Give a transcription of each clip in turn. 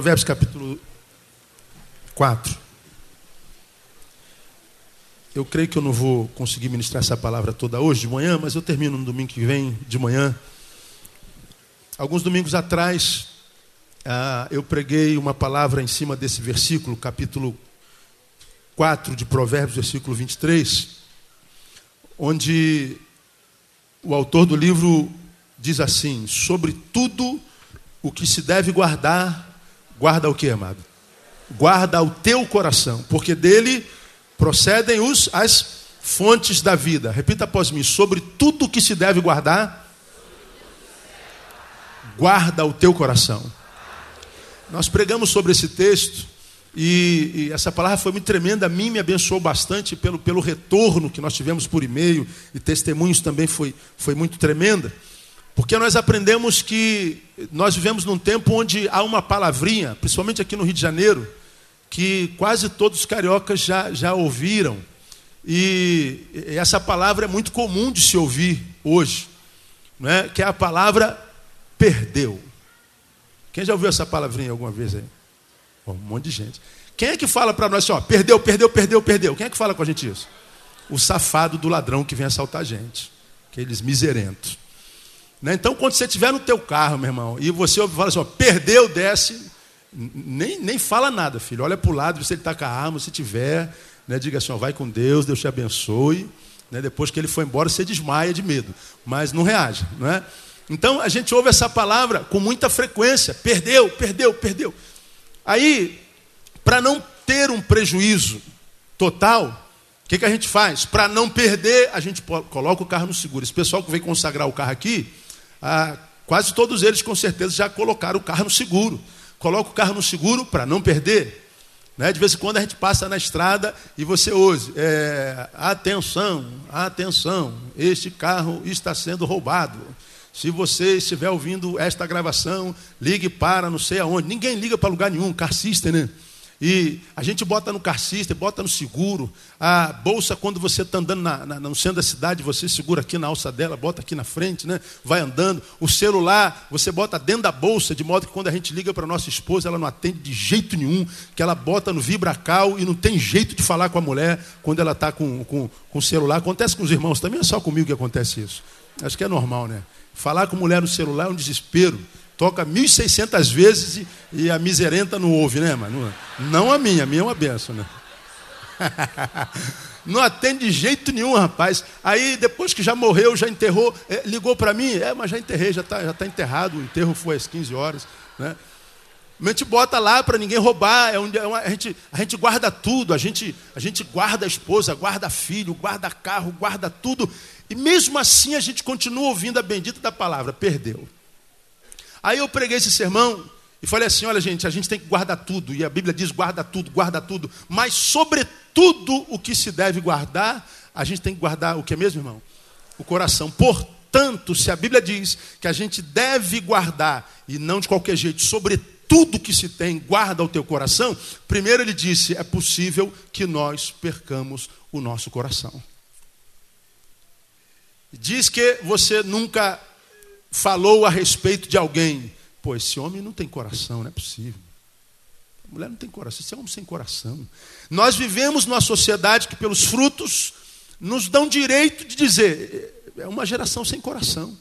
Provérbios capítulo 4. Eu creio que eu não vou conseguir ministrar essa palavra toda hoje de manhã, mas eu termino no domingo que vem de manhã. Alguns domingos atrás, ah, eu preguei uma palavra em cima desse versículo, capítulo 4 de Provérbios, versículo 23, onde o autor do livro diz assim: Sobre tudo o que se deve guardar, guarda o que, amado? Guarda o teu coração, porque dele procedem os, as fontes da vida. Repita após mim: sobre tudo que se deve guardar, guarda o teu coração. Nós pregamos sobre esse texto e, e, essa palavra foi muito tremenda, a mim me abençoou bastante pelo, pelo retorno que nós tivemos por e-mail e testemunhos também foi, foi muito tremenda. Porque nós aprendemos que nós vivemos num tempo onde há uma palavrinha, principalmente aqui no Rio de Janeiro, que quase todos os cariocas já, já ouviram. E essa palavra é muito comum de se ouvir hoje, não é? que é a palavra perdeu. Quem já ouviu essa palavrinha alguma vez aí? um monte de gente. Quem é que fala para nós assim, ó, perdeu, perdeu, perdeu, perdeu? Quem é que fala com a gente isso? O safado do ladrão que vem assaltar a gente. Aqueles miserentos. Né? Então, quando você estiver no teu carro, meu irmão, e você fala assim, ó, perdeu, desce, nem, nem fala nada, filho. Olha para o lado, se ele está com a arma, se tiver, né, diga assim, ó, vai com Deus, Deus te abençoe. Né, depois que ele foi embora, você desmaia de medo, mas não reage. Não é? Então, a gente ouve essa palavra com muita frequência, perdeu, perdeu, perdeu. Aí, para não ter um prejuízo total, o que, que a gente faz? Para não perder, a gente coloca o carro no seguro. Esse pessoal que veio consagrar o carro aqui, ah, quase todos eles com certeza já colocaram o carro no seguro. Coloca o carro no seguro para não perder. Né? De vez em quando a gente passa na estrada e você ouve: é, atenção, atenção, este carro está sendo roubado. Se você estiver ouvindo esta gravação, ligue para não sei aonde. Ninguém liga para lugar nenhum, carcista, né? E a gente bota no carcista, bota no seguro. A bolsa, quando você está andando na, na, no centro da cidade, você segura aqui na alça dela, bota aqui na frente, né? vai andando. O celular, você bota dentro da bolsa, de modo que quando a gente liga para nossa esposa, ela não atende de jeito nenhum, que ela bota no vibracal e não tem jeito de falar com a mulher quando ela está com, com, com o celular. Acontece com os irmãos também, é só comigo que acontece isso. Acho que é normal, né? Falar com mulher no celular é um desespero. Toca 1.600 vezes e, e, a miserenta não ouve, né, mano? Não a minha, a minha é uma benção, né? não atende de jeito nenhum, rapaz. Aí, depois que já morreu, já enterrou, é, ligou para mim, é, mas já enterrei, já está já tá enterrado, o enterro foi às 15 horas, né? A gente bota lá para ninguém roubar, é onde, é uma, a, gente, a gente guarda tudo, a gente, a gente guarda a esposa, guarda filho, guarda carro, guarda tudo. E mesmo assim a gente continua ouvindo a bendita da palavra, perdeu. Aí eu preguei esse sermão e falei assim: olha, gente, a gente tem que guardar tudo, e a Bíblia diz guarda tudo, guarda tudo, mas sobretudo o que se deve guardar, a gente tem que guardar o que é mesmo, irmão? O coração. Portanto, se a Bíblia diz que a gente deve guardar, e não de qualquer jeito, sobretudo, tudo que se tem, guarda o teu coração. Primeiro ele disse: é possível que nós percamos o nosso coração. Diz que você nunca falou a respeito de alguém. Pô, esse homem não tem coração, não é possível. A mulher não tem coração, esse é um homem sem coração. Nós vivemos numa sociedade que, pelos frutos, nos dão direito de dizer: é uma geração sem coração.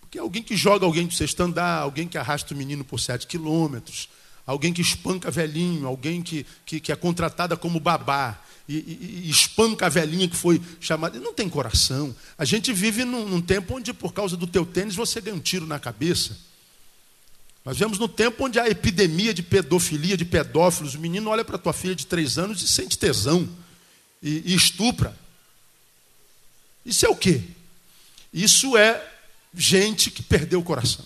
Porque alguém que joga alguém do sexto andar, alguém que arrasta o menino por sete quilômetros, alguém que espanca velhinho, alguém que, que, que é contratada como babá e, e, e, espanca a velhinha que foi chamada. Não tem coração. A gente vive num, num, tempo onde, por causa do teu tênis, você ganha um tiro na cabeça. Nós vivemos no tempo onde há epidemia de pedofilia, de pedófilos. O menino olha para tua filha de três anos e sente tesão e, e estupra. Isso é o quê? Isso é gente que perdeu o coração.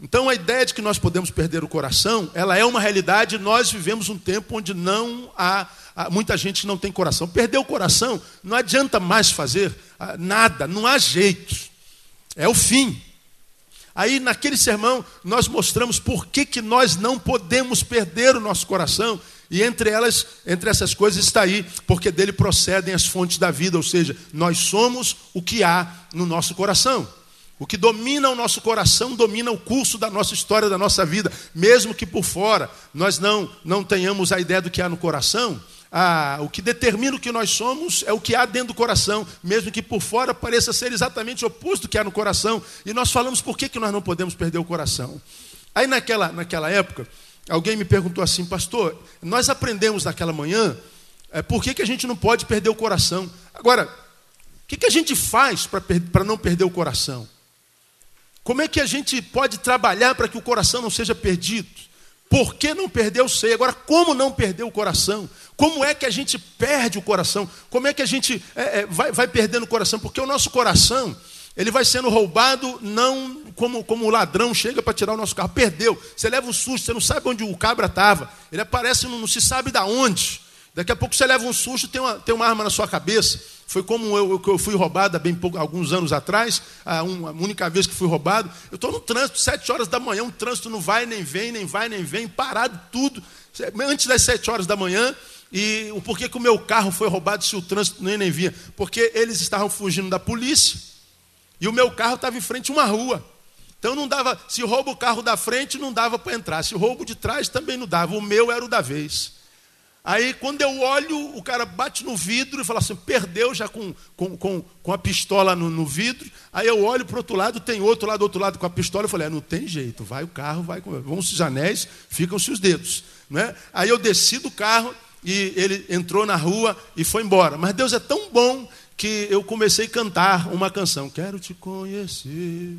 Então a ideia de que nós podemos perder o coração, ela é uma realidade, nós vivemos um tempo onde não há, muita gente não tem coração. Perder o coração não adianta mais fazer ah, nada, não há jeito. É o fim. Aí naquele sermão nós mostramos por que, que nós não podemos perder o nosso coração. E entre elas, entre essas coisas está aí, porque dele procedem as fontes da vida, ou seja, nós somos o que há no nosso coração. O que domina o nosso coração domina o curso da nossa história, da nossa vida, mesmo que por fora nós não, não tenhamos a ideia do que há no coração. Ah, o que determina o que nós somos é o que há dentro do coração, mesmo que por fora pareça ser exatamente o oposto do que há no coração. E nós falamos por que, que nós não podemos perder o coração. Aí naquela, naquela época, alguém me perguntou assim, pastor, nós aprendemos naquela manhã é, por que, que a gente não pode perder o coração. Agora, o que, que a gente faz para não perder o coração? Como é que a gente pode trabalhar para que o coração não seja perdido? Por que não perder o seio? Agora, como não perder o coração? Como é que a gente perde o coração? Como é que a gente é, é, vai, vai perdendo o coração? Porque o nosso coração, ele vai sendo roubado não como, como o ladrão chega para tirar o nosso carro. Perdeu. Você leva um susto, você não sabe onde o cabra estava. Ele aparece, não, não se sabe de onde. Daqui a pouco você leva um susto, tem uma, tem uma arma na sua cabeça. Foi como eu, eu fui roubado há bem pouco, alguns anos atrás, a, a única vez que fui roubado. Eu estou no trânsito, sete horas da manhã, um trânsito não vai nem vem, nem vai nem vem, parado tudo. Antes das sete horas da manhã, e o porquê que o meu carro foi roubado se o trânsito nem, nem vinha? Porque eles estavam fugindo da polícia e o meu carro estava em frente a uma rua. Então não dava, se rouba o carro da frente, não dava para entrar. Se roubo de trás, também não dava. O meu era o da vez. Aí quando eu olho, o cara bate no vidro e fala assim, perdeu já com, com, com, com a pistola no, no vidro. Aí eu olho para o outro lado, tem outro lá do outro lado com a pistola. Eu falei, é, não tem jeito, vai o carro, vai vão-se os anéis, ficam-se os dedos. Né? Aí eu desci do carro e ele entrou na rua e foi embora. Mas Deus é tão bom que eu comecei a cantar uma canção. Quero te conhecer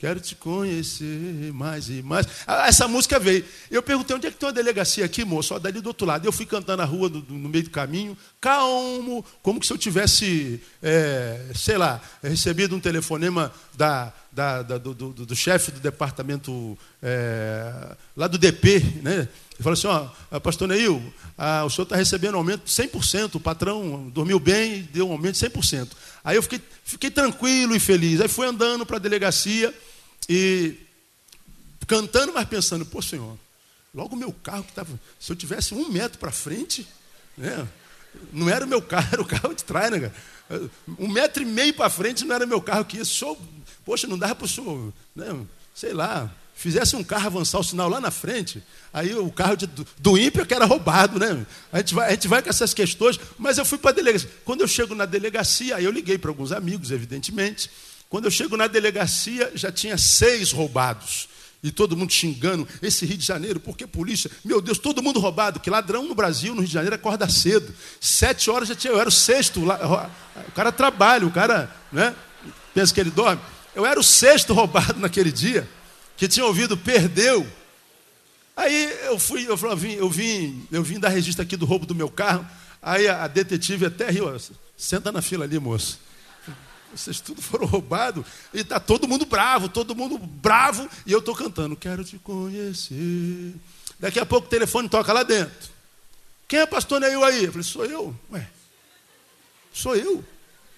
Quero te conhecer mais e mais. Ah, essa música veio. Eu perguntei onde é que tem uma delegacia aqui, moço? Ó, dali do outro lado. Eu fui cantando na rua, do, no meio do caminho, calmo, como se eu tivesse, é, sei lá, recebido um telefonema da, da, da do, do, do, chefe do departamento é, lá do DP, né? Ele falou assim: ó, pastor Neil, ah, o senhor está recebendo aumento de 100%, o patrão dormiu bem deu um aumento de 100%. Aí eu fiquei, fiquei tranquilo e feliz. Aí fui andando para a delegacia. E cantando, mas pensando, pô, Senhor, logo o meu carro que estava. Se eu tivesse um metro para frente, né, não era o meu carro, era o carro de trás, né, cara? Um metro e meio para frente não era meu carro que ia. Só, poxa, não dava para o senhor, né, sei lá, fizesse um carro avançar o sinal lá na frente, aí o carro de, do, do ímpio é que era roubado, né? A gente, vai, a gente vai com essas questões, mas eu fui para a delegacia. Quando eu chego na delegacia, aí eu liguei para alguns amigos, evidentemente. Quando eu chego na delegacia, já tinha seis roubados. E todo mundo xingando, esse Rio de Janeiro, por que polícia? Meu Deus, todo mundo roubado, que ladrão no Brasil, no Rio de Janeiro, acorda cedo. Sete horas já tinha, eu era o sexto, o cara trabalha, o cara, né? Pensa que ele dorme. Eu era o sexto roubado naquele dia, que tinha ouvido, perdeu. Aí eu fui, eu, eu vim, eu vim, eu vim dar registro aqui do roubo do meu carro. Aí a, a detetive até riu, senta na fila ali, moço. Vocês tudo foram roubados. E está todo mundo bravo, todo mundo bravo. E eu estou cantando, quero te conhecer. Daqui a pouco o telefone toca lá dentro. Quem é pastor Neil aí? Eu falei, sou eu. Ué, sou eu.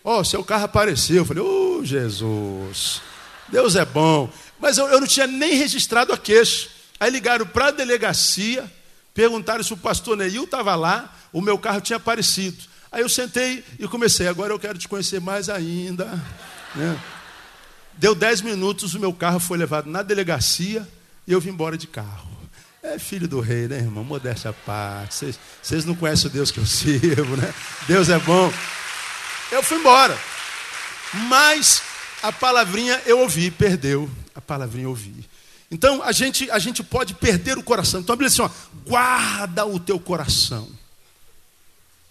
Ó, oh, seu carro apareceu. Eu falei, ô oh, Jesus, Deus é bom. Mas eu, eu não tinha nem registrado a queixa. Aí ligaram para a delegacia, perguntaram se o pastor Neil estava lá, o meu carro tinha aparecido. Aí eu sentei e comecei, agora eu quero te conhecer mais ainda. Né? Deu dez minutos, o meu carro foi levado na delegacia e eu vim embora de carro. É filho do rei, né, irmão? Modéstia à parte. Vocês não conhecem o Deus que eu sirvo, né? Deus é bom. Eu fui embora. Mas a palavrinha eu ouvi, perdeu. A palavrinha eu ouvi. Então a gente, a gente pode perder o coração. Então a Bíblia diz assim: ó, guarda o teu coração.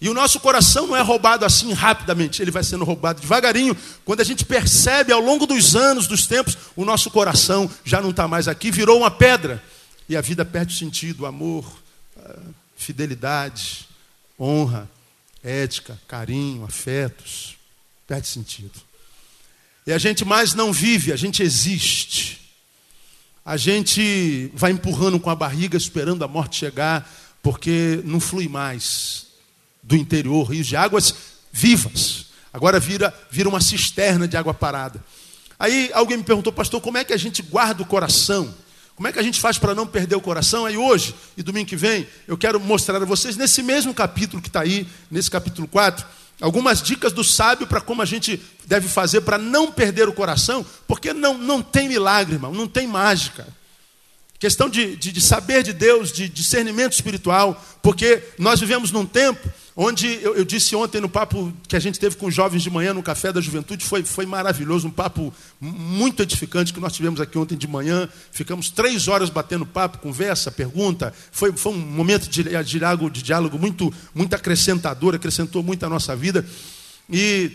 E o nosso coração não é roubado assim rapidamente, ele vai sendo roubado devagarinho. Quando a gente percebe ao longo dos anos, dos tempos, o nosso coração já não está mais aqui, virou uma pedra. E a vida perde sentido, amor, ah, fidelidade, honra, ética, carinho, afetos. Perde sentido. E a gente mais não vive, a gente existe. A gente vai empurrando com a barriga, esperando a morte chegar, porque não flui mais do interior, rios de águas vivas. Agora vira, vira uma cisterna de água parada. Aí alguém me perguntou, pastor, como é que a gente guarda o coração? Como é que a gente faz para não perder o coração? Aí hoje e domingo que vem, eu quero mostrar a vocês, nesse mesmo capítulo que está aí, nesse capítulo 4, algumas dicas do sábio para como a gente deve fazer para não perder o coração, porque não, não tem milagre, irmão, não tem mágica. Questão de, de, de saber de Deus, de discernimento espiritual, porque nós vivemos num tempo onde eu, eu, disse ontem no papo que a gente teve com os jovens de manhã no Café da Juventude, foi, foi maravilhoso, um papo muito edificante que nós tivemos aqui ontem de manhã. Ficamos três horas batendo papo, conversa, pergunta. Foi, foi um momento de, de, diálogo, de diálogo muito, muito acrescentador, acrescentou muito a nossa vida. E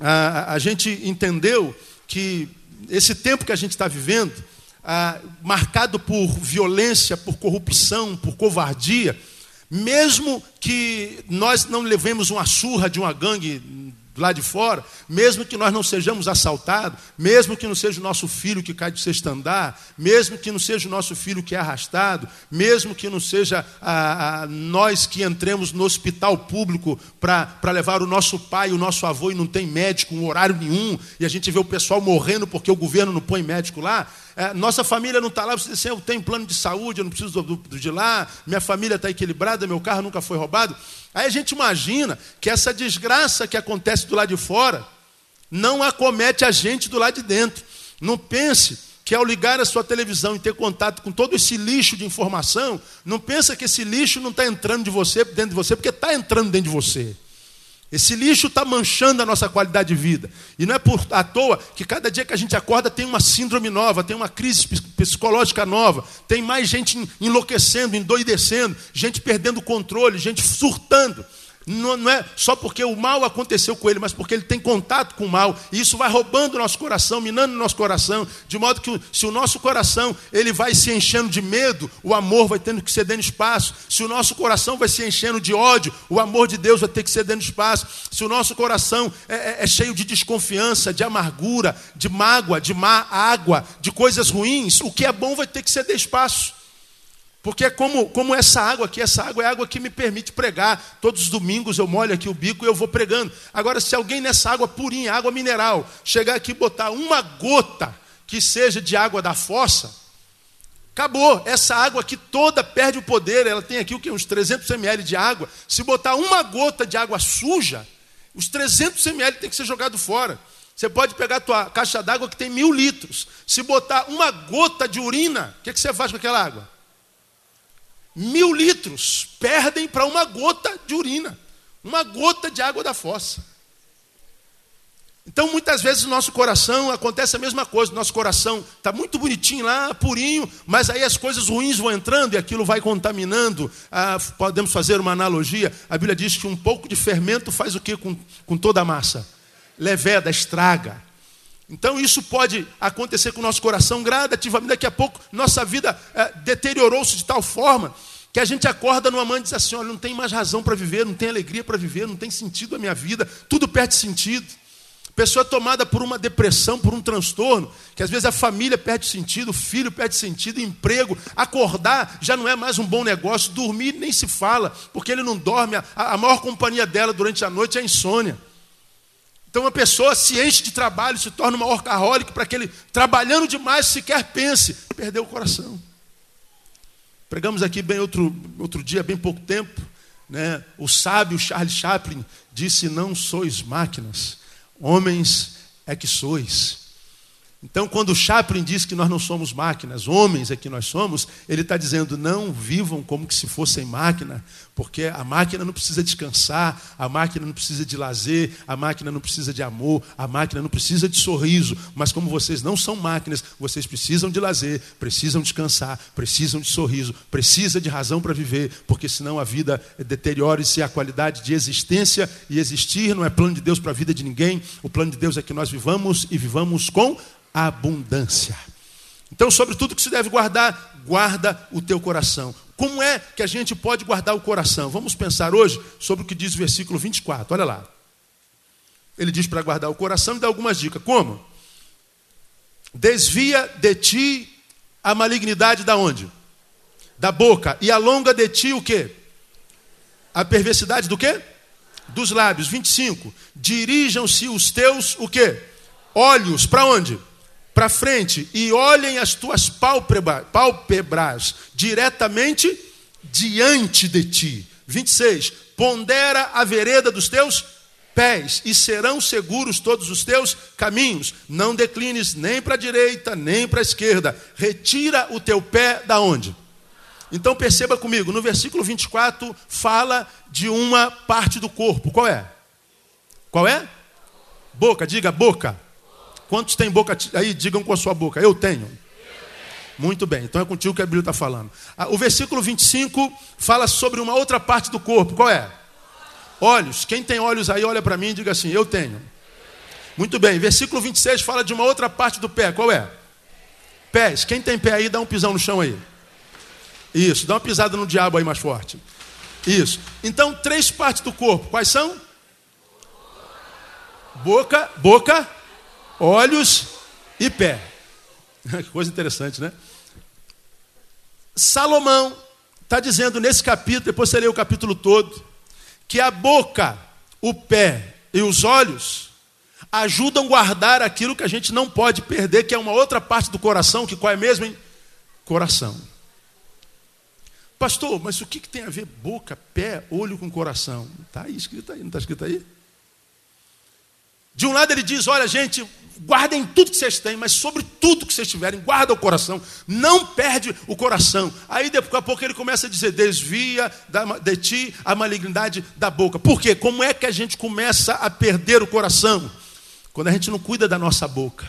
a, a gente entendeu que esse tempo que a gente está vivendo, marcado por violência, por corrupção, por covardia, mesmo que nós não levemos uma surra de uma gangue lá de fora, mesmo que nós não sejamos assaltados, mesmo que não seja o nosso filho que cai do sexto andar, mesmo que não seja o nosso filho que é arrastado, mesmo que não seja a, a, nós que entremos no hospital público para levar o nosso pai, o nosso avô e não tem médico, um horário nenhum, e a gente vê o pessoal morrendo porque o governo não põe médico lá, nossa família não está lá, você diz assim, eu tenho plano de saúde, eu não preciso do, do, de lá, minha família está equilibrada, meu carro nunca foi roubado. Aí a gente imagina que essa desgraça que acontece do lado de fora não acomete a gente do lado de dentro. Não pense que ao ligar a sua televisão e ter contato com todo esse lixo de informação, não pensa que esse lixo não está entrando de você, dentro de você, porque está entrando dentro de você. Esse lixo está manchando a nossa qualidade de vida. E não é por à toa que cada dia que a gente acorda tem uma síndrome nova, tem uma crise psicológica nova, tem mais gente enlouquecendo, endoidecendo, gente perdendo o controle, gente surtando. Não, não, é só porque o mal aconteceu com ele, mas porque ele tem contato com o mal. E isso vai roubando o nosso coração, minando o nosso coração, de modo que se o nosso coração ele vai se enchendo de medo, o amor vai tendo que dando espaço. Se o nosso coração vai se enchendo de ódio, o amor de Deus vai ter que dando espaço. Se o nosso coração é, é, é cheio de desconfiança, de amargura, de mágoa, de má água, de coisas ruins, o que é bom vai ter que ceder espaço. Porque é como, como essa água aqui, essa água é água que me permite pregar. Todos os domingos eu molho aqui o bico e eu vou pregando. Agora, se alguém nessa água purinha, água mineral, chegar aqui e botar uma gota que seja de água da fossa, acabou. Essa água aqui toda perde o poder. Ela tem aqui o que? Uns 300 ml de água. Se botar uma gota de água suja, os 300 ml tem que ser jogado fora. Você pode pegar a tua caixa d'água que tem mil litros. Se botar uma gota de urina, o que, que você faz com aquela água? Mil litros perdem para uma gota de urina, uma gota de água da fossa. Então, muitas vezes, nosso coração acontece a mesma coisa. Nosso coração está muito bonitinho lá, purinho, mas aí as coisas ruins vão entrando e aquilo vai contaminando. Ah, podemos fazer uma analogia. A Bíblia diz que um pouco de fermento faz o que com, com toda a massa? Leveda, estraga. Então isso pode acontecer com o nosso coração gradativamente. Daqui a pouco nossa vida é, deteriorou-se de tal forma que a gente acorda numa mãe e diz assim: olha, não tem mais razão para viver, não tem alegria para viver, não tem sentido a minha vida, tudo perde sentido. Pessoa tomada por uma depressão, por um transtorno, que às vezes a família perde sentido, o filho perde sentido, emprego, acordar já não é mais um bom negócio, dormir nem se fala, porque ele não dorme, a, a maior companhia dela durante a noite é a insônia. Então a pessoa se enche de trabalho, se torna uma orcaholic para que ele, trabalhando demais, sequer pense, perdeu o coração. Pregamos aqui bem outro, outro dia, bem pouco tempo, né? o sábio Charles Chaplin disse: Não sois máquinas, homens é que sois. Então, quando o Chaplin diz que nós não somos máquinas, homens é que nós somos, ele está dizendo: não vivam como que se fossem máquina, porque a máquina não precisa descansar, a máquina não precisa de lazer, a máquina não precisa de amor, a máquina não precisa de sorriso. Mas como vocês não são máquinas, vocês precisam de lazer, precisam descansar, precisam de sorriso, precisa de razão para viver, porque senão a vida deteriora-se a qualidade de existência e existir não é plano de Deus para a vida de ninguém. O plano de Deus é que nós vivamos e vivamos com abundância. Então, sobre tudo que se deve guardar, guarda o teu coração. Como é que a gente pode guardar o coração? Vamos pensar hoje sobre o que diz o versículo 24. Olha lá. Ele diz para guardar o coração e dá algumas dicas. Como? Desvia de ti a malignidade da onde? Da boca. E alonga de ti o quê? A perversidade do quê? Dos lábios. 25. Dirijam-se os teus o quê? Olhos para onde? Para frente e olhem as tuas pálpebras diretamente diante de ti. 26. Pondera a vereda dos teus pés, e serão seguros todos os teus caminhos. Não declines nem para a direita, nem para a esquerda. Retira o teu pé da onde? Então perceba comigo, no versículo 24 fala de uma parte do corpo. Qual é? Qual é? Boca, diga boca. Quantos têm boca aí? Digam com a sua boca. Eu tenho. Muito bem, então é contigo que a Bíblia está falando. Ah, o versículo 25 fala sobre uma outra parte do corpo. Qual é? Olhos. Quem tem olhos aí, olha para mim e diga assim: Eu tenho. Muito bem, versículo 26 fala de uma outra parte do pé. Qual é? Pés. Quem tem pé aí, dá um pisão no chão aí. Isso, dá uma pisada no diabo aí mais forte. Isso. Então, três partes do corpo. Quais são? Boca, boca, olhos e pé. Que coisa interessante, né? Salomão está dizendo nesse capítulo, depois você lê o capítulo todo, que a boca, o pé e os olhos ajudam a guardar aquilo que a gente não pode perder, que é uma outra parte do coração, que qual é mesmo, hein? Coração. Pastor, mas o que, que tem a ver boca, pé, olho com coração? Está aí escrito aí, não está escrito aí? De um lado ele diz: olha, gente, guardem tudo que vocês têm, mas sobre tudo que vocês tiverem, guarda o coração, não perde o coração. Aí daqui a pouco ele começa a dizer: desvia de ti a malignidade da boca. Por quê? Como é que a gente começa a perder o coração? Quando a gente não cuida da nossa boca.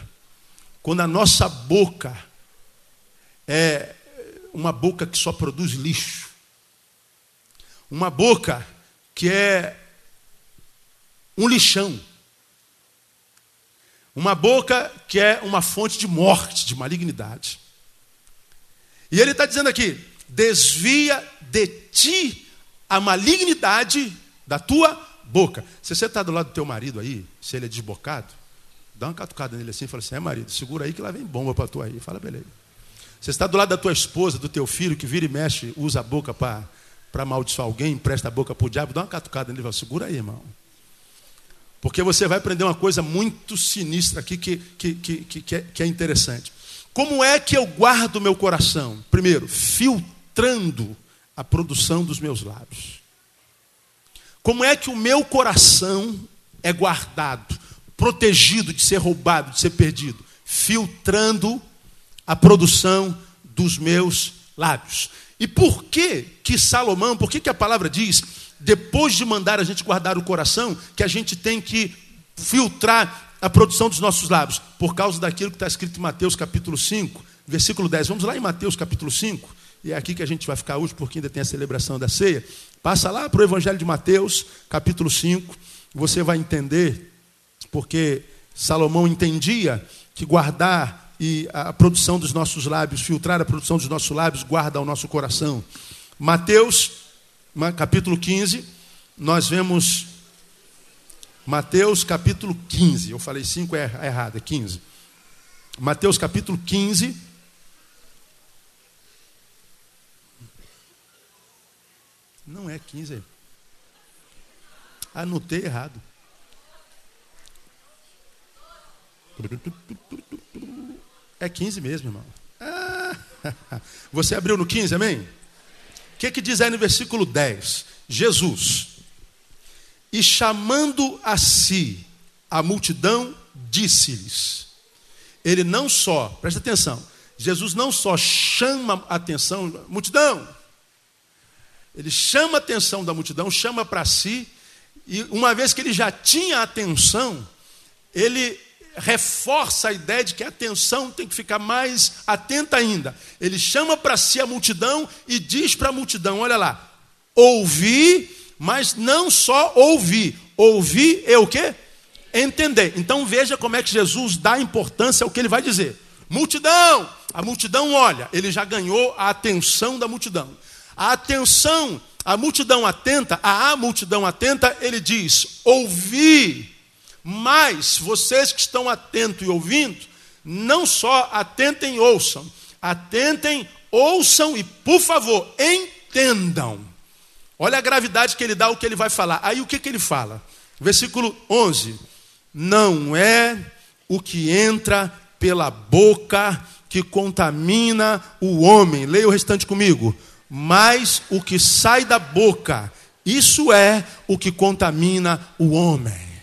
Quando a nossa boca é uma boca que só produz lixo. Uma boca que é um lixão. Uma boca que é uma fonte de morte, de malignidade. E ele está dizendo aqui: desvia de ti a malignidade da tua boca. Se você está do lado do teu marido aí, se ele é desbocado, dá uma catucada nele assim e fala assim: é marido, segura aí que lá vem bomba para tu aí. Fala, beleza. Você está do lado da tua esposa, do teu filho, que vira e mexe, usa a boca para amaldiçoar alguém, empresta a boca para o diabo, dá uma catucada nele e fala: segura aí, irmão. Porque você vai aprender uma coisa muito sinistra aqui que, que, que, que, é, que é interessante. Como é que eu guardo meu coração? Primeiro, filtrando a produção dos meus lábios. Como é que o meu coração é guardado, protegido de ser roubado, de ser perdido? Filtrando a produção dos meus lábios. E por que que Salomão, por que que a palavra diz depois de mandar a gente guardar o coração, que a gente tem que filtrar a produção dos nossos lábios, por causa daquilo que está escrito em Mateus capítulo 5, versículo 10. Vamos lá em Mateus capítulo 5, e é aqui que a gente vai ficar hoje, porque ainda tem a celebração da ceia. Passa lá para o Evangelho de Mateus, capítulo 5, você vai entender, porque Salomão entendia que guardar e a produção dos nossos lábios, filtrar a produção dos nossos lábios, guarda o nosso coração. Mateus capítulo 15, nós vemos Mateus capítulo 15. Eu falei 5 é, é errado, é 15. Mateus capítulo 15. Não é 15. Anotei errado. É 15 mesmo, irmão. Ah, você abriu no 15, amém? O que, que diz aí no versículo 10? Jesus, e chamando a si a multidão, disse-lhes: Ele não só, presta atenção, Jesus não só chama a atenção, multidão, ele chama a atenção da multidão, chama para si, e uma vez que ele já tinha atenção, ele reforça a ideia de que a atenção tem que ficar mais atenta ainda. Ele chama para si a multidão e diz para a multidão: olha lá, ouvir, mas não só ouvir. Ouvir é o que? Entender. Então veja como é que Jesus dá importância ao que ele vai dizer. Multidão, a multidão olha, ele já ganhou a atenção da multidão. A atenção, a multidão atenta, a multidão atenta, ele diz: ouvir mas vocês que estão atentos e ouvindo, não só atentem e ouçam, atentem, ouçam e, por favor, entendam. Olha a gravidade que ele dá, o que ele vai falar. Aí o que, que ele fala? Versículo 11: Não é o que entra pela boca que contamina o homem. Leia o restante comigo. Mas o que sai da boca, isso é o que contamina o homem.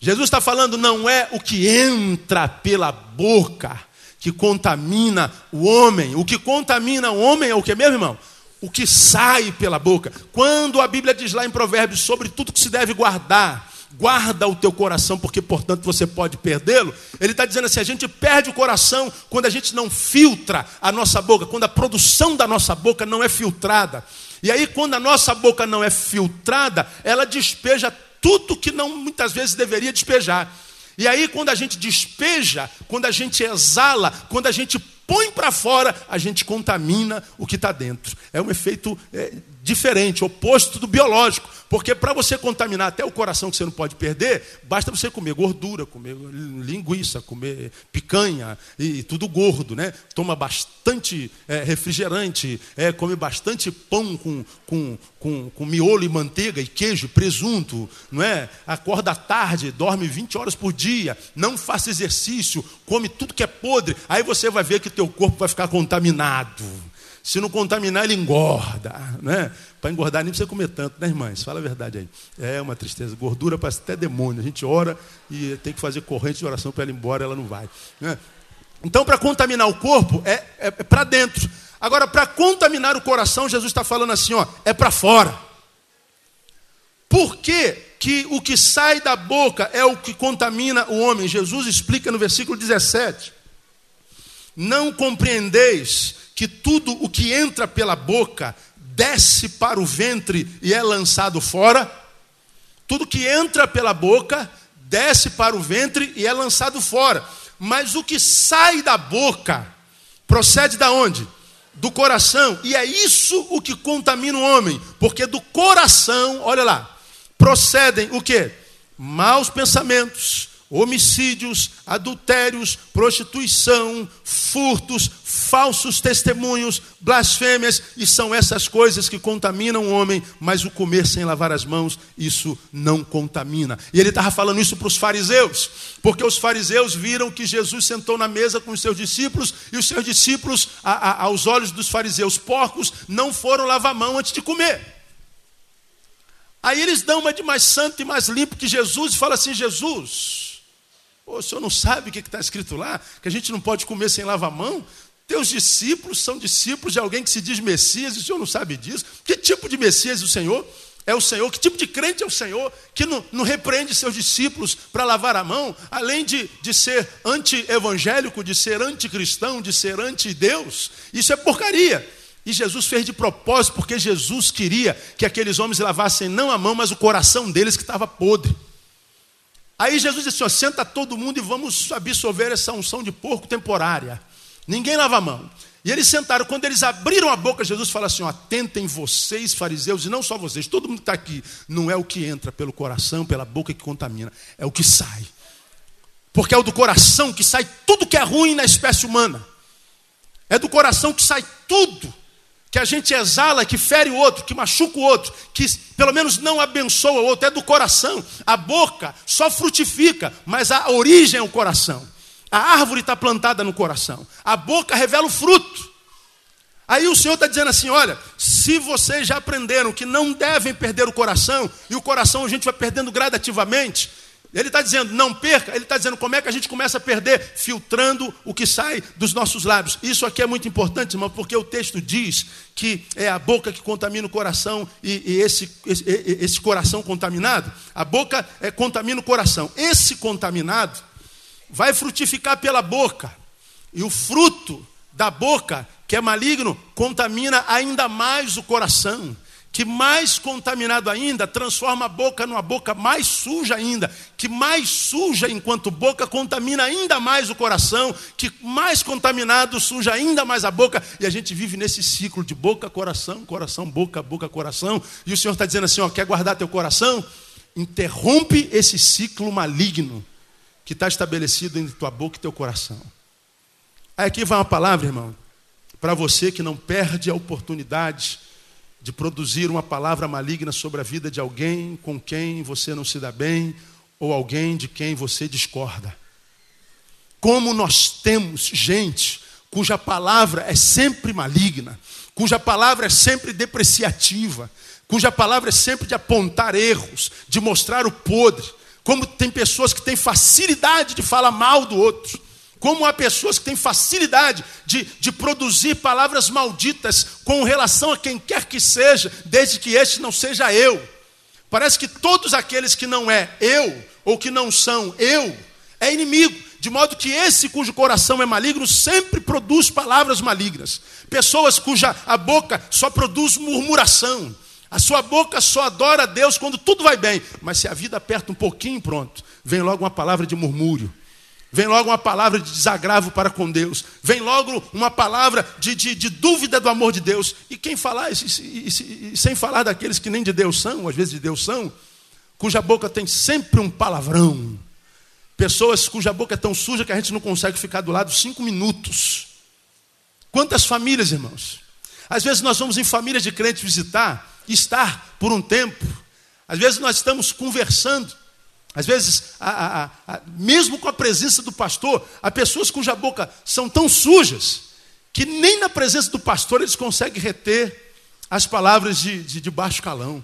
Jesus está falando, não é o que entra pela boca que contamina o homem. O que contamina o homem é o que mesmo, irmão? O que sai pela boca. Quando a Bíblia diz lá em Provérbios sobre tudo que se deve guardar, guarda o teu coração, porque portanto você pode perdê-lo. Ele está dizendo assim: a gente perde o coração quando a gente não filtra a nossa boca, quando a produção da nossa boca não é filtrada. E aí, quando a nossa boca não é filtrada, ela despeja tudo que não muitas vezes deveria despejar. E aí, quando a gente despeja, quando a gente exala, quando a gente põe para fora, a gente contamina o que está dentro. É um efeito é, diferente, oposto do biológico. Porque para você contaminar até o coração que você não pode perder, basta você comer gordura, comer linguiça, comer picanha e, tudo gordo, né? Toma bastante é, refrigerante, é, come bastante pão com, com, com, com miolo e manteiga e queijo, presunto, não é? Acorda tarde, dorme 20 horas por dia, não faça exercício, come tudo que é podre. Aí você vai ver que teu corpo vai ficar contaminado. Se não contaminar, ele engorda. Né? Para engordar, nem precisa comer tanto, né, irmãs? Fala a verdade aí. É uma tristeza. Gordura parece até demônio. A gente ora e tem que fazer corrente de oração para ela ir embora, ela não vai. Né? Então, para contaminar o corpo, é, é, é para dentro. Agora, para contaminar o coração, Jesus está falando assim: ó, é para fora. Por que, que o que sai da boca é o que contamina o homem? Jesus explica no versículo 17: Não compreendeis que tudo o que entra pela boca desce para o ventre e é lançado fora. Tudo que entra pela boca desce para o ventre e é lançado fora. Mas o que sai da boca procede da onde? Do coração. E é isso o que contamina o homem, porque do coração, olha lá, procedem o que? Maus pensamentos, homicídios, adultérios, prostituição, furtos, falsos testemunhos, blasfêmias, e são essas coisas que contaminam o homem, mas o comer sem lavar as mãos, isso não contamina. E ele estava falando isso para os fariseus, porque os fariseus viram que Jesus sentou na mesa com os seus discípulos, e os seus discípulos, a, a, aos olhos dos fariseus porcos, não foram lavar a mão antes de comer. Aí eles dão uma de mais santo e mais limpo que Jesus e falam assim: Jesus, Pô, o senhor não sabe o que está escrito lá? Que a gente não pode comer sem lavar a mão? Teus discípulos são discípulos de alguém que se diz Messias, e o senhor não sabe disso? Que tipo de Messias o Senhor? É o Senhor? Que tipo de crente é o Senhor que não, não repreende seus discípulos para lavar a mão, além de, de ser anti-evangélico, de ser anticristão, de ser anti-Deus? Isso é porcaria. E Jesus fez de propósito, porque Jesus queria que aqueles homens lavassem não a mão, mas o coração deles que estava podre. Aí Jesus disse: ó, senta todo mundo e vamos absorver essa unção de porco temporária. Ninguém lava a mão. E eles sentaram, quando eles abriram a boca, Jesus fala assim: ó, atentem vocês, fariseus, e não só vocês, todo mundo está aqui, não é o que entra pelo coração, pela boca que contamina, é o que sai. Porque é o do coração que sai tudo que é ruim na espécie humana. É do coração que sai tudo que a gente exala, que fere o outro, que machuca o outro, que pelo menos não abençoa o outro, é do coração. A boca só frutifica, mas a origem é o coração. A árvore está plantada no coração. A boca revela o fruto. Aí o Senhor está dizendo assim: olha, se vocês já aprenderam que não devem perder o coração, e o coração a gente vai perdendo gradativamente, ele está dizendo, não perca, ele está dizendo como é que a gente começa a perder, filtrando o que sai dos nossos lábios. Isso aqui é muito importante, irmão, porque o texto diz que é a boca que contamina o coração e, e esse, esse, esse, coração contaminado, a boca é, contamina o coração. Esse contaminado vai frutificar pela boca, e o fruto da boca, que é maligno, contamina ainda mais o coração que mais contaminado ainda transforma a boca numa boca mais suja ainda, que mais suja enquanto boca contamina ainda mais o coração, que mais contaminado suja ainda mais a boca, e a gente vive nesse ciclo de boca, coração, coração, boca, boca, coração, e o Senhor está dizendo assim: ó, quer guardar teu coração? Interrompe esse ciclo maligno que está estabelecido entre tua boca e teu coração. Aí aqui vai uma palavra, irmão, para você que não perde a oportunidade de produzir uma palavra maligna sobre a vida de alguém com quem você não se dá bem ou alguém de quem você discorda. Como nós temos gente cuja palavra é sempre maligna, cuja palavra é sempre depreciativa, cuja palavra é sempre de apontar erros, de mostrar o podre, como tem pessoas que têm facilidade de falar mal do outro, como há pessoas que têm facilidade de, de produzir palavras malditas com relação a quem quer que seja, desde que este não seja eu. Parece que todos aqueles que não é eu, ou que não são eu, é inimigo. De modo que esse cujo coração é maligno sempre produz palavras malignas. Pessoas cuja a boca só produz murmuração. A sua boca só adora a Deus quando tudo vai bem. Mas se a vida aperta um pouquinho, pronto, vem logo uma palavra de murmúrio. Vem logo uma palavra de desagravo para com Deus. Vem logo uma palavra de, de, de dúvida do amor de Deus. E quem falar, e, e, e, sem falar daqueles que nem de Deus são, às vezes de Deus são, cuja boca tem sempre um palavrão Pessoas cuja boca é tão suja que a gente não consegue ficar do lado cinco minutos. Quantas famílias, irmãos? Às vezes nós vamos em famílias de crentes visitar, estar por um tempo. Às vezes nós estamos conversando. Às vezes, a, a, a, mesmo com a presença do pastor, há pessoas cuja boca são tão sujas que nem na presença do pastor eles conseguem reter as palavras de, de, de baixo calão.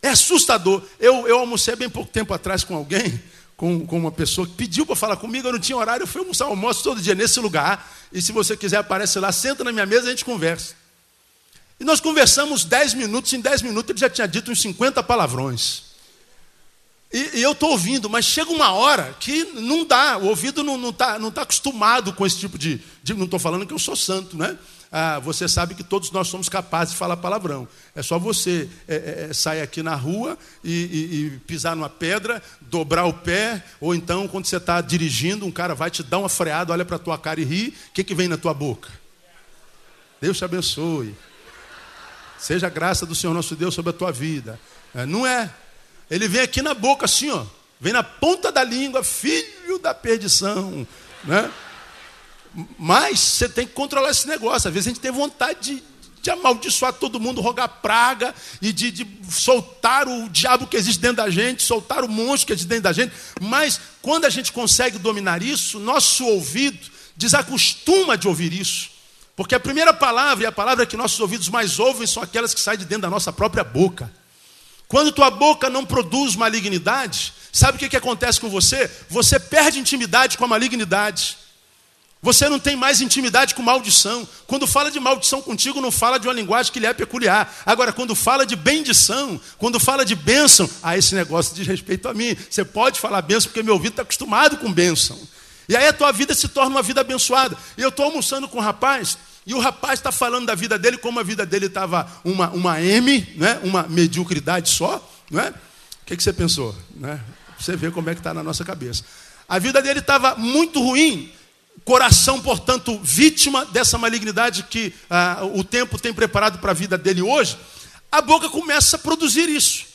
É assustador. Eu, eu almocei bem pouco tempo atrás com alguém com, com uma pessoa que pediu para falar comigo, eu não tinha horário, eu fui almoçar almoço todo dia nesse lugar. E se você quiser, aparece lá, senta na minha mesa e a gente conversa. E nós conversamos 10 minutos, em 10 minutos ele já tinha dito uns 50 palavrões. E, e eu estou ouvindo, mas chega uma hora que não dá, o ouvido não está não tá, não tá acostumado com esse tipo de. de não estou falando que eu sou santo, né? ah, você sabe que todos nós somos capazes de falar palavrão. É só você é, é, é, sair aqui na rua e, e, e, pisar numa pedra, dobrar o pé, ou então, quando você está dirigindo, um cara vai te dar uma freada, olha para a tua cara e ri, o que, que vem na tua boca? Deus te abençoe. Seja a graça do Senhor nosso Deus sobre a tua vida. É, não é. Ele vem aqui na boca assim, ó. Vem na ponta da língua, filho da perdição. Né? Mas você tem que controlar esse negócio. Às vezes a gente tem vontade de, de amaldiçoar todo mundo, rogar praga e de, de, soltar o diabo que existe dentro da gente, soltar o monstro que existe dentro da gente. Mas quando a gente consegue dominar isso, nosso ouvido desacostuma de ouvir isso. Porque a primeira palavra e a palavra que nossos ouvidos mais ouvem são aquelas que saem de dentro da nossa própria boca. Quando tua boca não produz malignidade, sabe o que, que acontece com você? Você perde intimidade com a malignidade. Você não tem mais intimidade com maldição. Quando fala de maldição contigo, não fala de uma linguagem que lhe é peculiar. Agora, quando fala de bendição, quando fala de bênção, ah, esse negócio diz respeito a mim. Você pode falar bênção porque meu ouvido está acostumado com bênção. E aí a tua vida se torna uma vida abençoada. E eu estou almoçando com um rapaz, e o rapaz está falando da vida dele, como a vida dele estava uma, uma M, né? uma mediocridade só. Não é? O que, que você pensou? Né? Você vê como é que está na nossa cabeça. A vida dele estava muito ruim, coração, portanto, vítima dessa malignidade que ah, o tempo tem preparado para a vida dele hoje, a boca começa a produzir isso.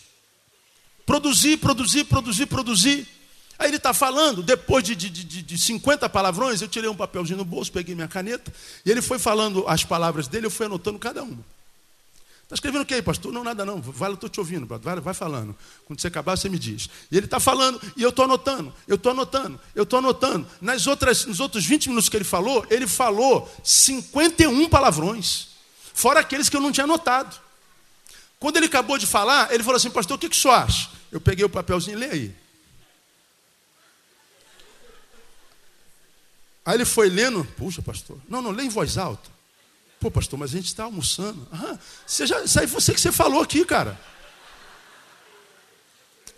Produzir, produzir, produzir, produzir. Aí ele está falando, depois de, de, de, de 50 palavrões, eu tirei um papelzinho no bolso, peguei minha caneta, e ele foi falando as palavras dele, eu fui anotando cada uma. Está escrevendo o que aí, pastor? Não, nada não. Vai, eu estou te ouvindo, vai, vai falando. Quando você acabar, você me diz. E ele está falando, e eu estou anotando, eu estou anotando, eu estou anotando. Nas outras, nos outros 20 minutos que ele falou, ele falou 51 palavrões. Fora aqueles que eu não tinha anotado. Quando ele acabou de falar, ele falou assim, pastor, o que, que o senhor acha? Eu peguei o papelzinho e lê aí. Aí ele foi lendo, puxa, pastor, não, não, lê em voz alta. Pô, pastor, mas a gente está almoçando. Ah, já, isso aí você que você falou aqui, cara.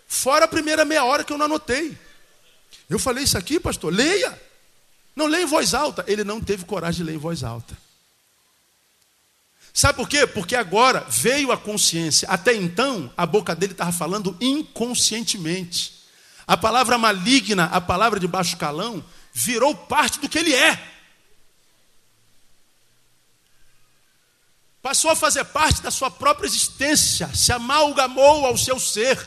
Fora a primeira meia hora que eu não anotei. Eu falei isso aqui, pastor, leia. Não leia em voz alta. Ele não teve coragem de ler em voz alta. Sabe por quê? Porque agora veio a consciência. Até então, a boca dele estava falando inconscientemente. A palavra maligna, a palavra de baixo calão, virou parte do que ele é. passou a fazer parte da sua própria existência, se amalgamou ao seu ser.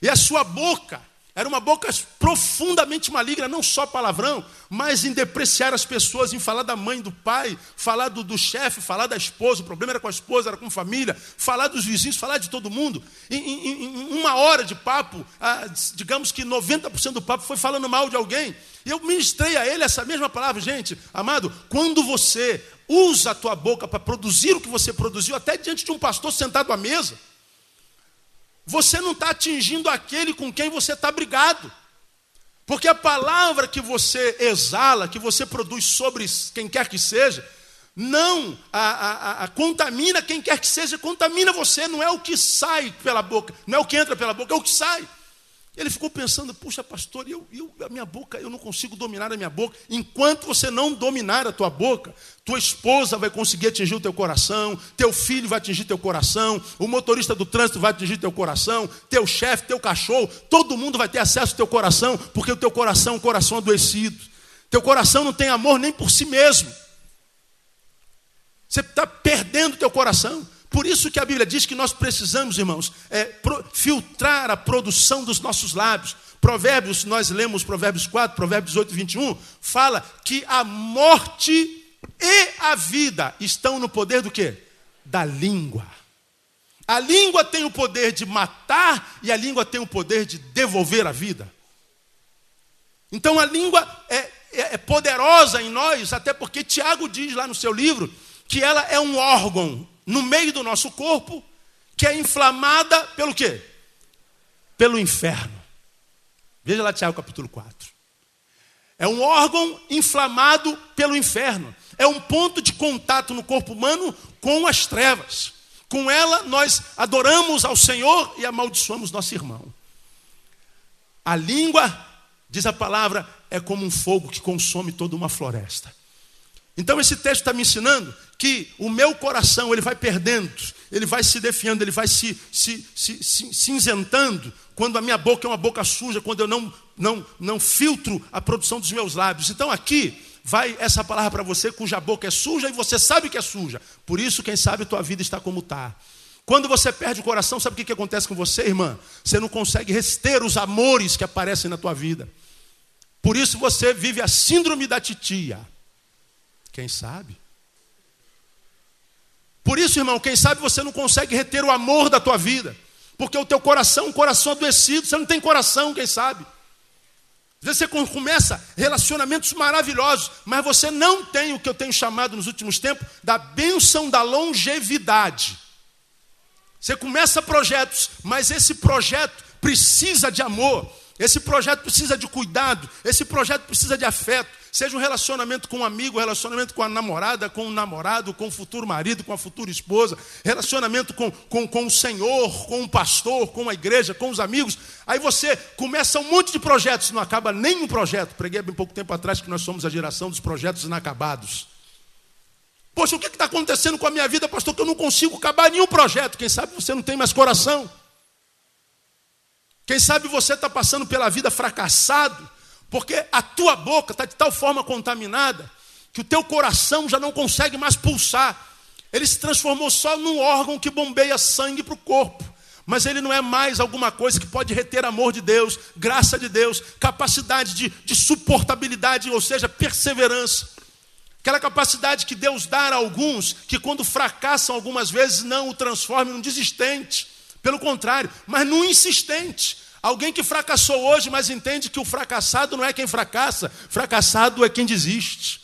E a sua boca era uma boca profundamente maligna, não só palavrão, mas em depreciar as pessoas, em falar da mãe, do pai, falar do, do chefe, falar da esposa. O problema era com a esposa, era com a família, falar dos vizinhos, falar de todo mundo. Em, em, em uma hora de papo, ah, digamos que 90% do papo foi falando mal de alguém. E eu ministrei a ele essa mesma palavra, gente, amado, quando você usa a tua boca para produzir o que você produziu, até diante de um pastor sentado à mesa. Você não está atingindo aquele com quem você está brigado. Porque a palavra que você exala, que você produz sobre quem quer que seja, não a, a, a, contamina quem quer que seja, contamina você, não é o que sai pela boca, não é o que entra pela boca, é o que sai. Ele ficou pensando, puxa, pastor, eu, eu, a minha boca, eu não consigo dominar a minha boca. Enquanto você não dominar a tua boca, tua esposa vai conseguir atingir o teu coração, teu filho vai atingir teu coração, o motorista do trânsito vai atingir teu coração, teu chefe, teu cachorro, todo mundo vai ter acesso ao teu coração, porque o teu coração é um coração adoecido. Teu coração não tem amor nem por si mesmo. Você está perdendo teu coração. Por isso que a Bíblia diz que nós precisamos, irmãos, é, pro, filtrar a produção dos nossos lábios. Provérbios, nós lemos Provérbios 4, Provérbios 8, 21, fala que a morte e a vida estão no poder do quê? Da língua. A língua tem o poder de matar e a língua tem o poder de devolver a vida. Então a língua é, é, é poderosa em nós, até porque Tiago diz lá no seu livro que ela é um órgão no meio do nosso corpo que é inflamada pelo quê? Pelo inferno. Veja lá Tiago capítulo 4. É um órgão inflamado pelo inferno. É um ponto de contato no corpo humano com as trevas. Com ela nós adoramos ao Senhor e amaldiçoamos nosso irmão. A língua, diz a palavra, é como um fogo que consome toda uma floresta. Então esse texto está me ensinando que o meu coração ele vai perdendo, ele vai se defiando, ele vai se, se, se, se, cinzentando quando a minha boca é uma boca suja, quando eu não, não, não filtro a produção dos meus lábios. Então aqui vai essa palavra para você cuja boca é suja e você sabe que é suja. Por isso, quem sabe, tua vida está como está. Quando você perde o coração, sabe o que, que acontece com você, irmã? Você não consegue rester os amores que aparecem na tua vida. Por isso você vive a síndrome da titia. Quem sabe? Por isso, irmão, quem sabe você não consegue reter o amor da tua vida, porque o teu coração é um coração adoecido, você não tem coração, quem sabe? Às vezes você começa relacionamentos maravilhosos, mas você não tem o que eu tenho chamado nos últimos tempos da bênção da longevidade. Você começa projetos, mas esse projeto precisa de amor, esse projeto precisa de cuidado, esse projeto precisa de afeto. Seja um relacionamento com um amigo, relacionamento com a namorada, com o namorado, com o futuro marido, com a futura esposa, relacionamento com, com, com o Senhor, com o pastor, com a igreja, com os amigos. Aí você começa um monte de projetos, não acaba nenhum projeto. Preguei bem pouco tempo atrás que nós somos a geração dos projetos inacabados. Poxa, o que está acontecendo com a minha vida, pastor? Que eu não consigo acabar nenhum projeto. Quem sabe você não tem mais coração. Quem sabe você está passando pela vida fracassado, porque a tua boca está de tal forma contaminada que o teu coração já não consegue mais pulsar. Ele se transformou só num órgão que bombeia sangue para o corpo. Mas ele não é mais alguma coisa que pode reter amor de Deus, graça de Deus, capacidade de, de suportabilidade, ou seja, perseverança. Aquela capacidade que Deus dá a alguns, que quando fracassam algumas vezes não o transforma num desistente. Pelo contrário, mas num insistente. Alguém que fracassou hoje, mas entende que o fracassado não é quem fracassa, fracassado é quem desiste.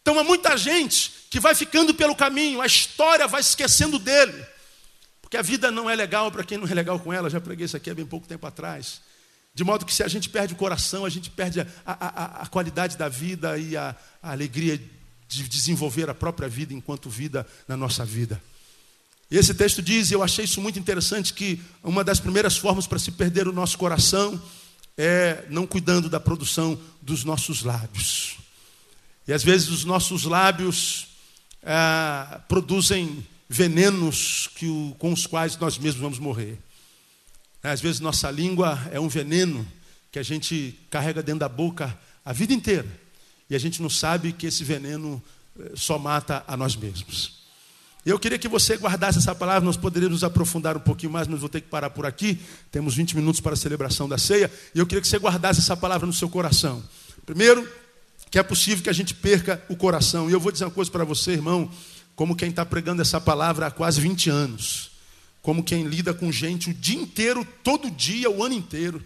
Então há muita gente que vai ficando pelo caminho, a história vai esquecendo dele. Porque a vida não é legal para quem não é legal com ela, já preguei isso aqui há bem pouco tempo atrás. De modo que se a gente perde o coração, a gente perde a, a, a, a qualidade da vida e a alegria de desenvolver a própria vida enquanto vida na nossa vida. E esse texto diz, e eu achei isso muito interessante, que uma das primeiras formas para se perder o nosso coração é não cuidando da produção dos nossos lábios. E às vezes os nossos lábios ah, produzem venenos que o, com os quais nós mesmos vamos morrer. Às vezes nossa língua é um veneno que a gente carrega dentro da boca a vida inteira. E a gente não sabe que esse veneno eh, só mata a nós mesmos. Eu queria que você guardasse essa palavra, nós poderíamos aprofundar um pouquinho mais, mas vou ter que parar por aqui. Temos 20 minutos para a celebração da ceia. E eu queria que você guardasse essa palavra no seu coração. Primeiro, que é possível que a gente perca o coração. E eu vou dizer uma coisa para você, irmão, como quem está pregando essa palavra há quase 20 anos. Como quem lida com gente o dia inteiro, todo dia, o ano inteiro.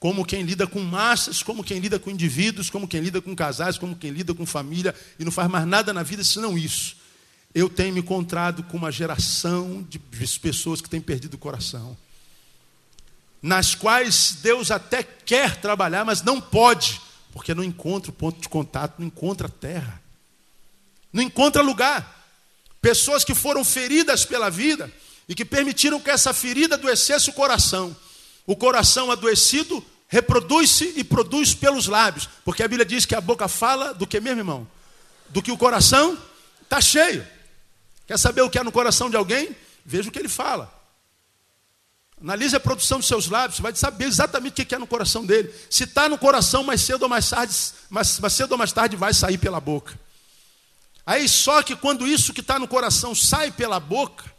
Como quem lida com massas, como quem lida com indivíduos, como quem lida com casais, como quem lida com família e não faz mais nada na vida senão isso. Eu tenho me encontrado com uma geração de pessoas que têm perdido o coração, nas quais Deus até quer trabalhar, mas não pode, porque não encontra o ponto de contato, não encontra terra, não encontra lugar. Pessoas que foram feridas pela vida e que permitiram que essa ferida adoecesse o coração. O coração adoecido reproduz-se e produz pelos lábios, porque a Bíblia diz que a boca fala do que mesmo, irmão? Do que o coração está cheio. Quer saber o que é no coração de alguém? Veja o que ele fala. Analise a produção dos seus lábios, você vai saber exatamente o que é no coração dele. Se está no coração, mais cedo ou mais tarde, mais, mais cedo ou mais tarde vai sair pela boca. Aí só que quando isso que está no coração sai pela boca,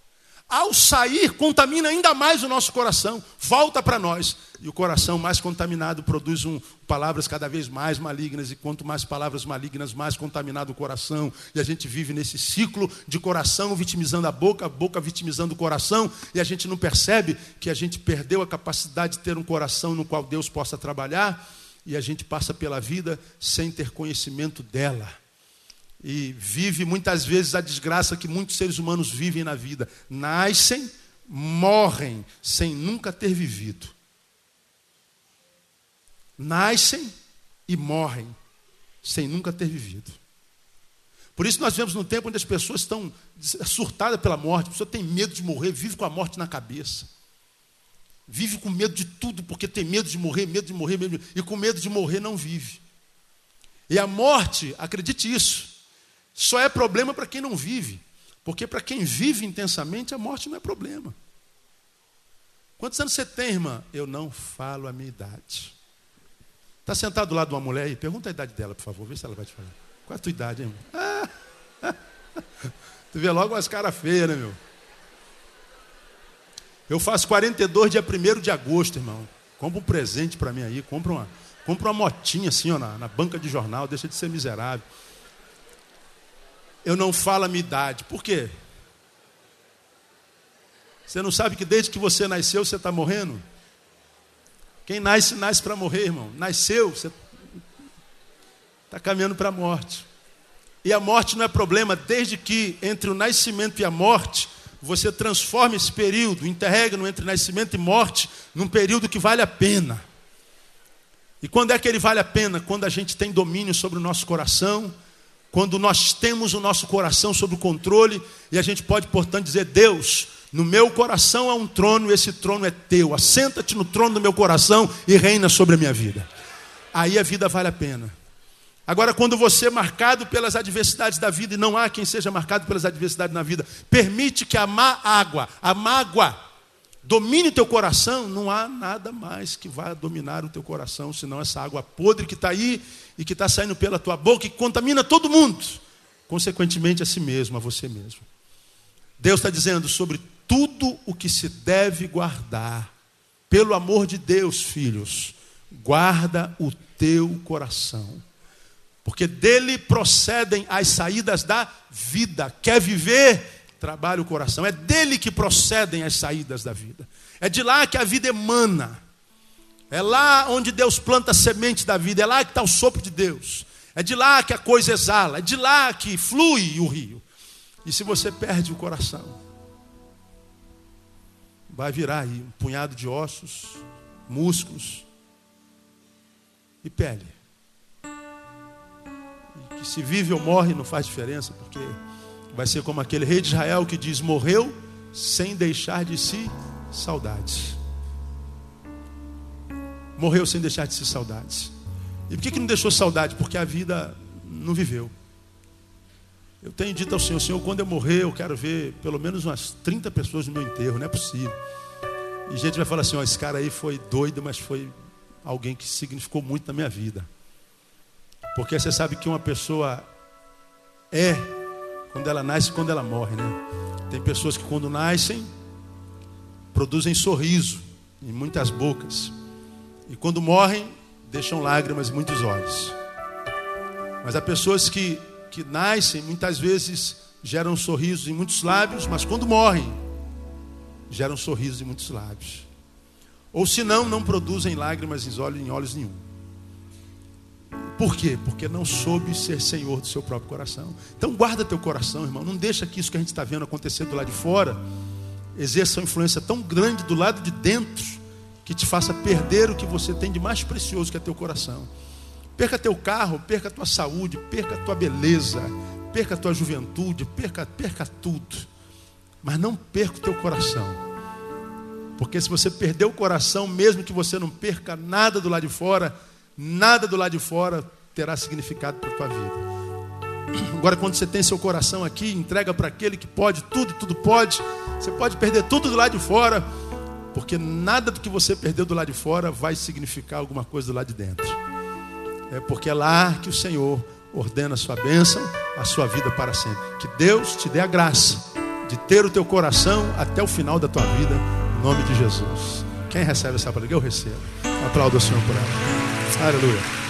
ao sair, contamina ainda mais o nosso coração, volta para nós. E o coração mais contaminado produz um, palavras cada vez mais malignas, e quanto mais palavras malignas, mais contaminado o coração. E a gente vive nesse ciclo de coração vitimizando a boca, a boca vitimizando o coração, e a gente não percebe que a gente perdeu a capacidade de ter um coração no qual Deus possa trabalhar, e a gente passa pela vida sem ter conhecimento dela e vive muitas vezes a desgraça que muitos seres humanos vivem na vida. Nascem, morrem sem nunca ter vivido. Nascem e morrem sem nunca ter vivido. Por isso nós vemos num tempo onde as pessoas estão surtadas pela morte, a pessoa tem medo de morrer, vive com a morte na cabeça. Vive com medo de tudo, porque tem medo de morrer, medo de morrer, medo de... e com medo de morrer não vive. E a morte, acredite isso, só é problema para quem não vive. Porque para quem vive intensamente, a morte não é problema. Quantos anos você tem, irmã? Eu não falo a minha idade. Está sentado do lado de uma mulher aí? Pergunta a idade dela, por favor, vê se ela vai te falar. Qual é a tua idade, irmão? tu vê logo umas caras feias, né, meu? Eu faço 42 dia 1 de agosto, irmão. Compra um presente para mim aí, compra uma, compra uma motinha assim, ó, na, na banca de jornal, deixa de ser miserável eu não falo a minha idade. Por quê? Você não sabe que desde que você nasceu você está morrendo? Quem nasce, nasce para morrer, irmão. Nasceu, você está caminhando para a morte. E a morte não é problema, desde que entre o nascimento e a morte, você transforma esse período, interregno entre nascimento e morte, num período que vale a pena. E quando é que ele vale a pena? Quando a gente tem domínio sobre o nosso coração, quando nós temos o nosso coração sob o controle e a gente pode, portanto, dizer: Deus, no meu coração há um trono, esse trono é teu. Assenta-te no trono do meu coração e reina sobre a minha vida. Aí a vida vale a pena. Agora, quando você é marcado pelas adversidades da vida, e não há quem seja marcado pelas adversidades na vida, permite que a má água, a mágoa, domine o teu coração, não há nada mais que vá dominar o teu coração, senão essa água podre que está aí e que está saindo pela tua boca e que contamina todo mundo, consequentemente a si mesmo, a você mesmo. Deus está dizendo sobre tudo o que se deve guardar, pelo amor de Deus, filhos, guarda o teu coração, porque dele procedem as saídas da vida. Quer viver? Trabalha o coração. É dele que procedem as saídas da vida. É de lá que a vida emana. É lá onde Deus planta a semente da vida, é lá que está o sopro de Deus. É de lá que a coisa exala, é de lá que flui o rio. E se você perde o coração, vai virar aí um punhado de ossos, músculos e pele. E que se vive ou morre não faz diferença, porque vai ser como aquele rei de Israel que diz: morreu sem deixar de si saudades morreu sem deixar de ser saudades. E por que, que não deixou saudade? Porque a vida não viveu. Eu tenho dito ao Senhor, Senhor, quando eu morrer, eu quero ver pelo menos umas 30 pessoas no meu enterro, não é possível. E gente vai falar assim, ó, esse cara aí foi doido, mas foi alguém que significou muito na minha vida. Porque você sabe que uma pessoa é quando ela nasce e quando ela morre, né? Tem pessoas que quando nascem produzem sorriso em muitas bocas. E quando morrem, deixam lágrimas em muitos olhos. Mas há pessoas que, que nascem, muitas vezes geram sorrisos em muitos lábios, mas quando morrem, geram sorrisos em muitos lábios. Ou se não, não produzem lágrimas em olhos, em olhos nenhum. Por quê? Porque não soube ser senhor do seu próprio coração. Então guarda teu coração, irmão. Não deixa que isso que a gente está vendo acontecer do lado de fora exerça uma influência tão grande do lado de dentro que te faça perder o que você tem de mais precioso que é teu coração. Perca teu carro, perca tua saúde, perca tua beleza, perca tua juventude, perca, perca tudo. Mas não perca o teu coração. Porque se você perder o coração, mesmo que você não perca nada do lado de fora, nada do lado de fora terá significado para a tua vida. Agora, quando você tem seu coração aqui, entrega para aquele que pode tudo e tudo pode. Você pode perder tudo do lado de fora, porque nada do que você perdeu do lado de fora vai significar alguma coisa do lado de dentro. É porque é lá que o Senhor ordena a sua bênção, a sua vida para sempre. Que Deus te dê a graça de ter o teu coração até o final da tua vida, em nome de Jesus. Quem recebe essa palavra? Eu recebo. Aplauda o Senhor por ela. Aleluia.